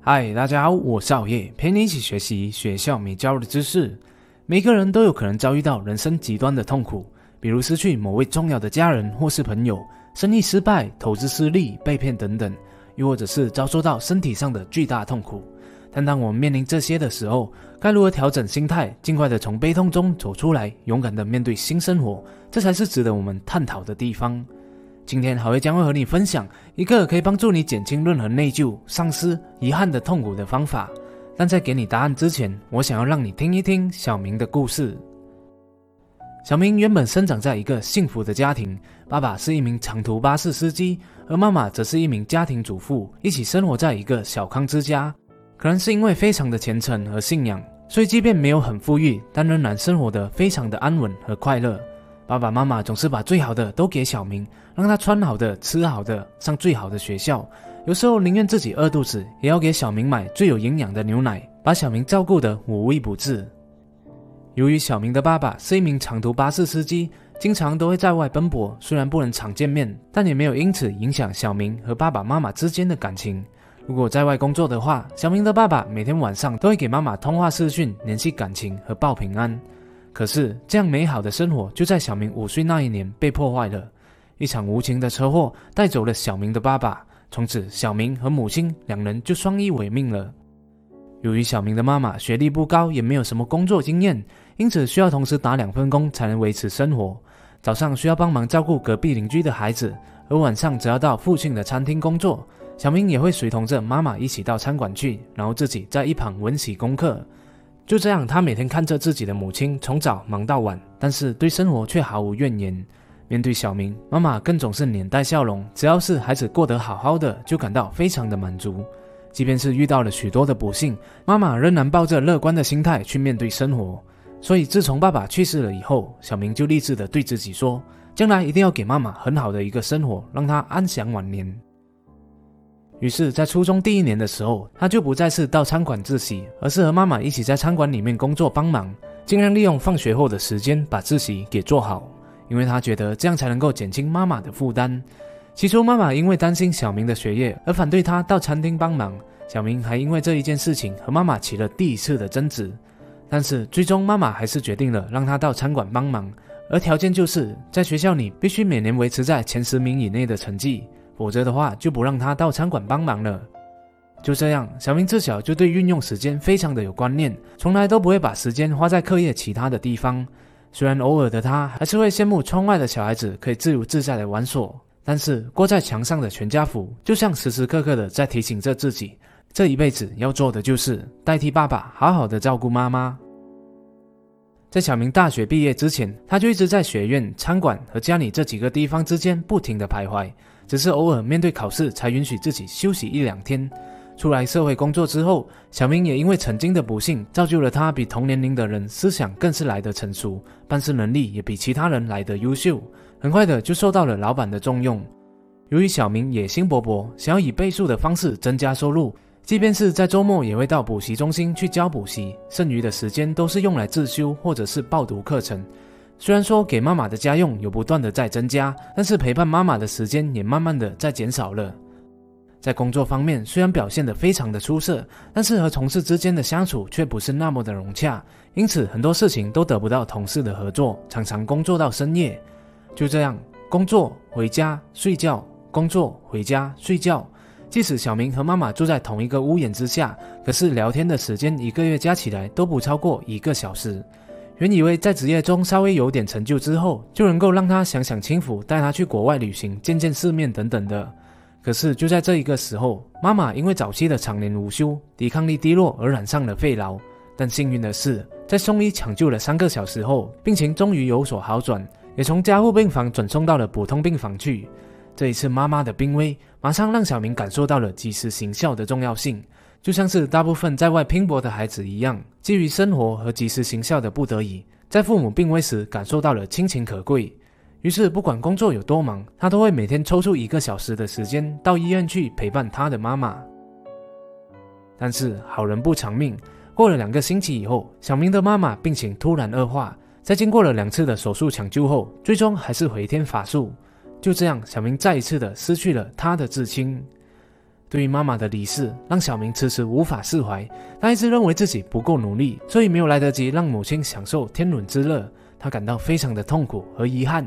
嗨，大家好，我是熬夜，陪你一起学习学校没教的知识。每个人都有可能遭遇到人生极端的痛苦，比如失去某位重要的家人或是朋友，生意失败、投资失利、被骗等等，又或者是遭受到身体上的巨大痛苦。但当我们面临这些的时候，该如何调整心态，尽快的从悲痛中走出来，勇敢的面对新生活？这才是值得我们探讨的地方。今天，好味将会和你分享一个可以帮助你减轻任何内疚、丧失、遗憾的痛苦的方法。但在给你答案之前，我想要让你听一听小明的故事。小明原本生长在一个幸福的家庭，爸爸是一名长途巴士司机，而妈妈则是一名家庭主妇，一起生活在一个小康之家。可能是因为非常的虔诚和信仰，所以即便没有很富裕，但仍然生活得非常的安稳和快乐。爸爸妈妈总是把最好的都给小明，让他穿好的、吃好的、上最好的学校。有时候宁愿自己饿肚子，也要给小明买最有营养的牛奶，把小明照顾得无微不至。由于小明的爸爸是一名长途巴士司机，经常都会在外奔波，虽然不能常见面，但也没有因此影响小明和爸爸妈妈之间的感情。如果在外工作的话，小明的爸爸每天晚上都会给妈妈通话视讯，联系感情和报平安。可是，这样美好的生活就在小明五岁那一年被破坏了。一场无情的车祸带走了小明的爸爸，从此小明和母亲两人就相依为命了。由于小明的妈妈学历不高，也没有什么工作经验，因此需要同时打两份工才能维持生活。早上需要帮忙照顾隔壁邻居的孩子，而晚上则要到父亲的餐厅工作。小明也会随同着妈妈一起到餐馆去，然后自己在一旁温习功课。就这样，他每天看着自己的母亲从早忙到晚，但是对生活却毫无怨言。面对小明，妈妈更总是脸带笑容，只要是孩子过得好好的，就感到非常的满足。即便是遇到了许多的不幸，妈妈仍然抱着乐观的心态去面对生活。所以，自从爸爸去世了以后，小明就立志的对自己说，将来一定要给妈妈很好的一个生活，让她安享晚年。于是，在初中第一年的时候，他就不再是到餐馆自习，而是和妈妈一起在餐馆里面工作帮忙，尽量利用放学后的时间把自习给做好，因为他觉得这样才能够减轻妈妈的负担。起初，妈妈因为担心小明的学业而反对他到餐厅帮忙，小明还因为这一件事情和妈妈起了第一次的争执。但是，最终妈妈还是决定了让他到餐馆帮忙，而条件就是在学校里必须每年维持在前十名以内的成绩。否则的话，就不让他到餐馆帮忙了。就这样，小明自小就对运用时间非常的有观念，从来都不会把时间花在课业其他的地方。虽然偶尔的他还是会羡慕窗外的小孩子可以自由自在的玩耍，但是挂在墙上的全家福就像时时刻刻的在提醒着自己，这一辈子要做的就是代替爸爸好好的照顾妈妈。在小明大学毕业之前，他就一直在学院、餐馆和家里这几个地方之间不停的徘徊。只是偶尔面对考试才允许自己休息一两天。出来社会工作之后，小明也因为曾经的不幸，造就了他比同年龄的人思想更是来得成熟，办事能力也比其他人来得优秀。很快的就受到了老板的重用。由于小明野心勃勃，想要以倍数的方式增加收入，即便是在周末也会到补习中心去教补习，剩余的时间都是用来自修或者是报读课程。虽然说给妈妈的家用有不断的在增加，但是陪伴妈妈的时间也慢慢的在减少了。在工作方面，虽然表现得非常的出色，但是和同事之间的相处却不是那么的融洽，因此很多事情都得不到同事的合作，常常工作到深夜。就这样，工作回家睡觉，工作回家睡觉。即使小明和妈妈住在同一个屋檐之下，可是聊天的时间一个月加起来都不超过一个小时。原以为在职业中稍微有点成就之后，就能够让他享享清福，带他去国外旅行、见见世面等等的。可是就在这一个时候，妈妈因为早期的常年无休，抵抗力低落而染上了肺痨。但幸运的是，在送医抢救了三个小时后，病情终于有所好转，也从加护病房转送到了普通病房去。这一次妈妈的病危，马上让小明感受到了及时行孝的重要性。就像是大部分在外拼搏的孩子一样，基于生活和及时行孝的不得已，在父母病危时感受到了亲情可贵。于是，不管工作有多忙，他都会每天抽出一个小时的时间到医院去陪伴他的妈妈。但是好人不长命，过了两个星期以后，小明的妈妈病情突然恶化，在经过了两次的手术抢救后，最终还是回天乏术。就这样，小明再一次的失去了他的至亲。对于妈妈的离世，让小明迟迟无法释怀。他一直认为自己不够努力，所以没有来得及让母亲享受天伦之乐。他感到非常的痛苦和遗憾。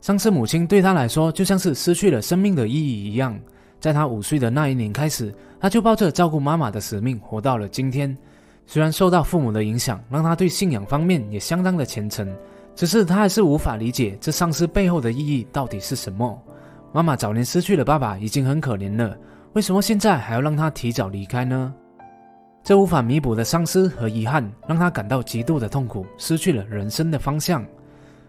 丧失母亲对他来说，就像是失去了生命的意义一样。在他五岁的那一年开始，他就抱着照顾妈妈的使命活到了今天。虽然受到父母的影响，让他对信仰方面也相当的虔诚，只是他还是无法理解这丧失背后的意义到底是什么。妈妈早年失去了爸爸，已经很可怜了，为什么现在还要让他提早离开呢？这无法弥补的丧失和遗憾，让他感到极度的痛苦，失去了人生的方向。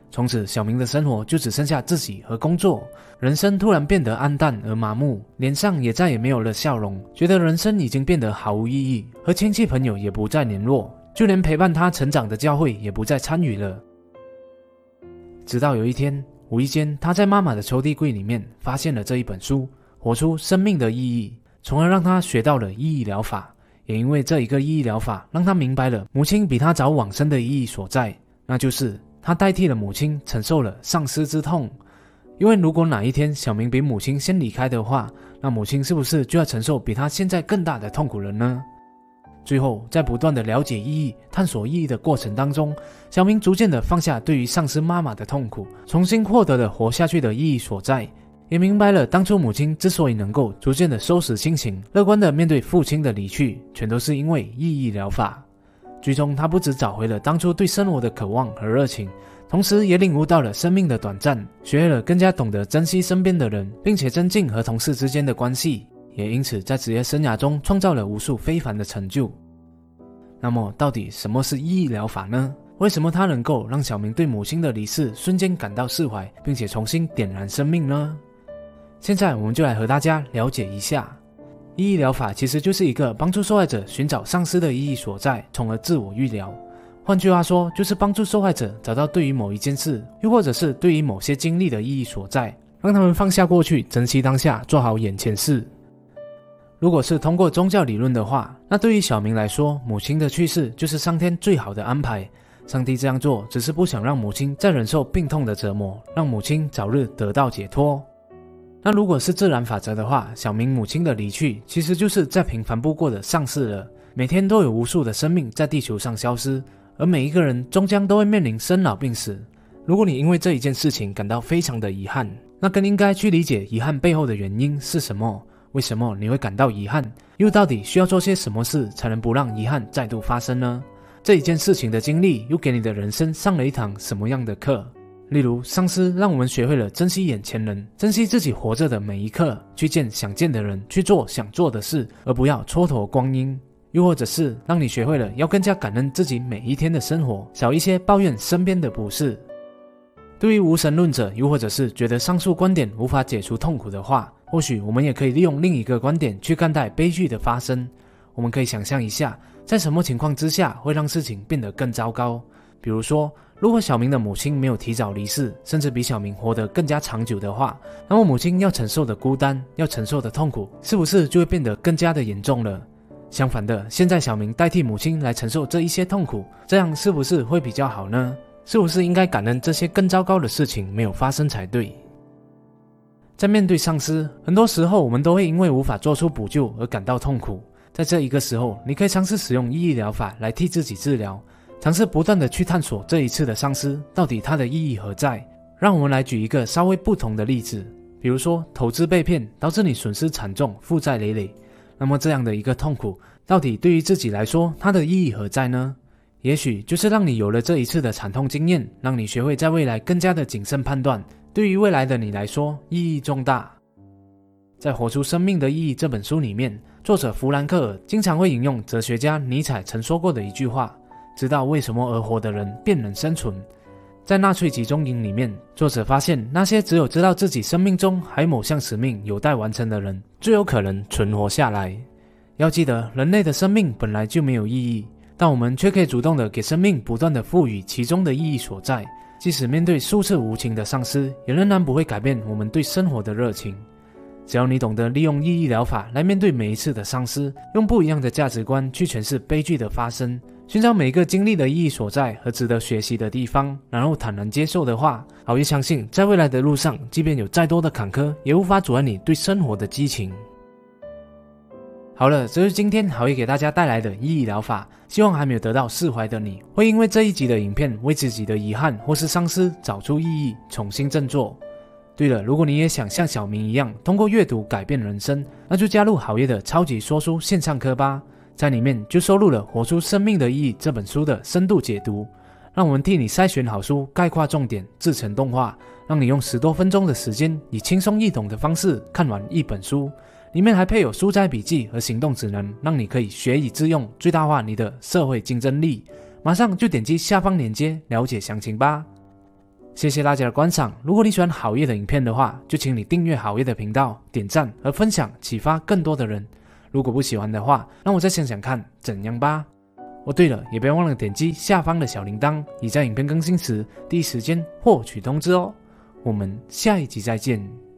从此，小明的生活就只剩下自己和工作，人生突然变得暗淡而麻木，脸上也再也没有了笑容，觉得人生已经变得毫无意义，和亲戚朋友也不再联络，就连陪伴他成长的教会也不再参与了。直到有一天，无意间他在妈妈的抽屉柜里面发现了这一本书《活出生命的意义》，从而让他学到了意义疗法。也因为这一个意义疗法，让他明白了母亲比他早往生的意义所在，那就是。他代替了母亲承受了丧失之痛，因为如果哪一天小明比母亲先离开的话，那母亲是不是就要承受比他现在更大的痛苦了呢？最后，在不断的了解意义、探索意义的过程当中，小明逐渐的放下对于丧失妈妈的痛苦，重新获得了活下去的意义所在，也明白了当初母亲之所以能够逐渐的收拾心情，乐观的面对父亲的离去，全都是因为意义疗法。最终，他不止找回了当初对生活的渴望和热情，同时也领悟到了生命的短暂，学会了更加懂得珍惜身边的人，并且增进和同事之间的关系，也因此在职业生涯中创造了无数非凡的成就。那么，到底什么是意义疗法呢？为什么它能够让小明对母亲的离世瞬间感到释怀，并且重新点燃生命呢？现在，我们就来和大家了解一下。意义疗法其实就是一个帮助受害者寻找丧失的意义所在，从而自我愈疗。换句话说，就是帮助受害者找到对于某一件事，又或者是对于某些经历的意义所在，让他们放下过去，珍惜当下，做好眼前事。如果是通过宗教理论的话，那对于小明来说，母亲的去世就是上天最好的安排。上帝这样做，只是不想让母亲再忍受病痛的折磨，让母亲早日得到解脱。那如果是自然法则的话，小明母亲的离去其实就是再平凡不过的丧事了。每天都有无数的生命在地球上消失，而每一个人终将都会面临生老病死。如果你因为这一件事情感到非常的遗憾，那更应该去理解遗憾背后的原因是什么？为什么你会感到遗憾？又到底需要做些什么事才能不让遗憾再度发生呢？这一件事情的经历又给你的人生上了一堂什么样的课？例如，丧尸让我们学会了珍惜眼前人，珍惜自己活着的每一刻，去见想见的人，去做想做的事，而不要蹉跎光阴；又或者是让你学会了要更加感恩自己每一天的生活，少一些抱怨身边的不是。对于无神论者，又或者是觉得上述观点无法解除痛苦的话，或许我们也可以利用另一个观点去看待悲剧的发生。我们可以想象一下，在什么情况之下会让事情变得更糟糕？比如说。如果小明的母亲没有提早离世，甚至比小明活得更加长久的话，那么母亲要承受的孤单、要承受的痛苦，是不是就会变得更加的严重了？相反的，现在小明代替母亲来承受这一些痛苦，这样是不是会比较好呢？是不是应该感恩这些更糟糕的事情没有发生才对？在面对丧尸，很多时候我们都会因为无法做出补救而感到痛苦。在这一个时候，你可以尝试使用意义疗法来替自己治疗。尝试不断的去探索这一次的丧失到底它的意义何在。让我们来举一个稍微不同的例子，比如说投资被骗导致你损失惨重、负债累累，那么这样的一个痛苦，到底对于自己来说它的意义何在呢？也许就是让你有了这一次的惨痛经验，让你学会在未来更加的谨慎判断。对于未来的你来说，意义重大。在《活出生命的意义》这本书里面，作者弗兰克尔经常会引用哲学家尼采曾说过的一句话。知道为什么而活的人便能生存。在纳粹集中营里面，作者发现那些只有知道自己生命中还某项使命有待完成的人，最有可能存活下来。要记得，人类的生命本来就没有意义，但我们却可以主动的给生命不断的赋予其中的意义所在。即使面对数次无情的丧失，也仍然不会改变我们对生活的热情。只要你懂得利用意义疗法来面对每一次的丧失，用不一样的价值观去诠释悲剧的发生。寻找每个经历的意义所在和值得学习的地方，然后坦然接受的话，好爷相信，在未来的路上，即便有再多的坎坷，也无法阻碍你对生活的激情。好了，这是今天好业给大家带来的意义疗法。希望还没有得到释怀的你，会因为这一集的影片为自己的遗憾或是丧失找出意义，重新振作。对了，如果你也想像小明一样通过阅读改变人生，那就加入好业的超级说书线上课吧。在里面就收录了《活出生命的意义》这本书的深度解读，让我们替你筛选好书，概括重点，制成动画，让你用十多分钟的时间，以轻松易懂的方式看完一本书。里面还配有书斋笔记和行动指南，让你可以学以致用，最大化你的社会竞争力。马上就点击下方链接了解详情吧。谢谢大家的观赏。如果你喜欢好业的影片的话，就请你订阅好业的频道，点赞和分享，启发更多的人。如果不喜欢的话，让我再想想看怎样吧。哦，对了，也别忘了点击下方的小铃铛，以在影片更新时第一时间获取通知哦。我们下一集再见。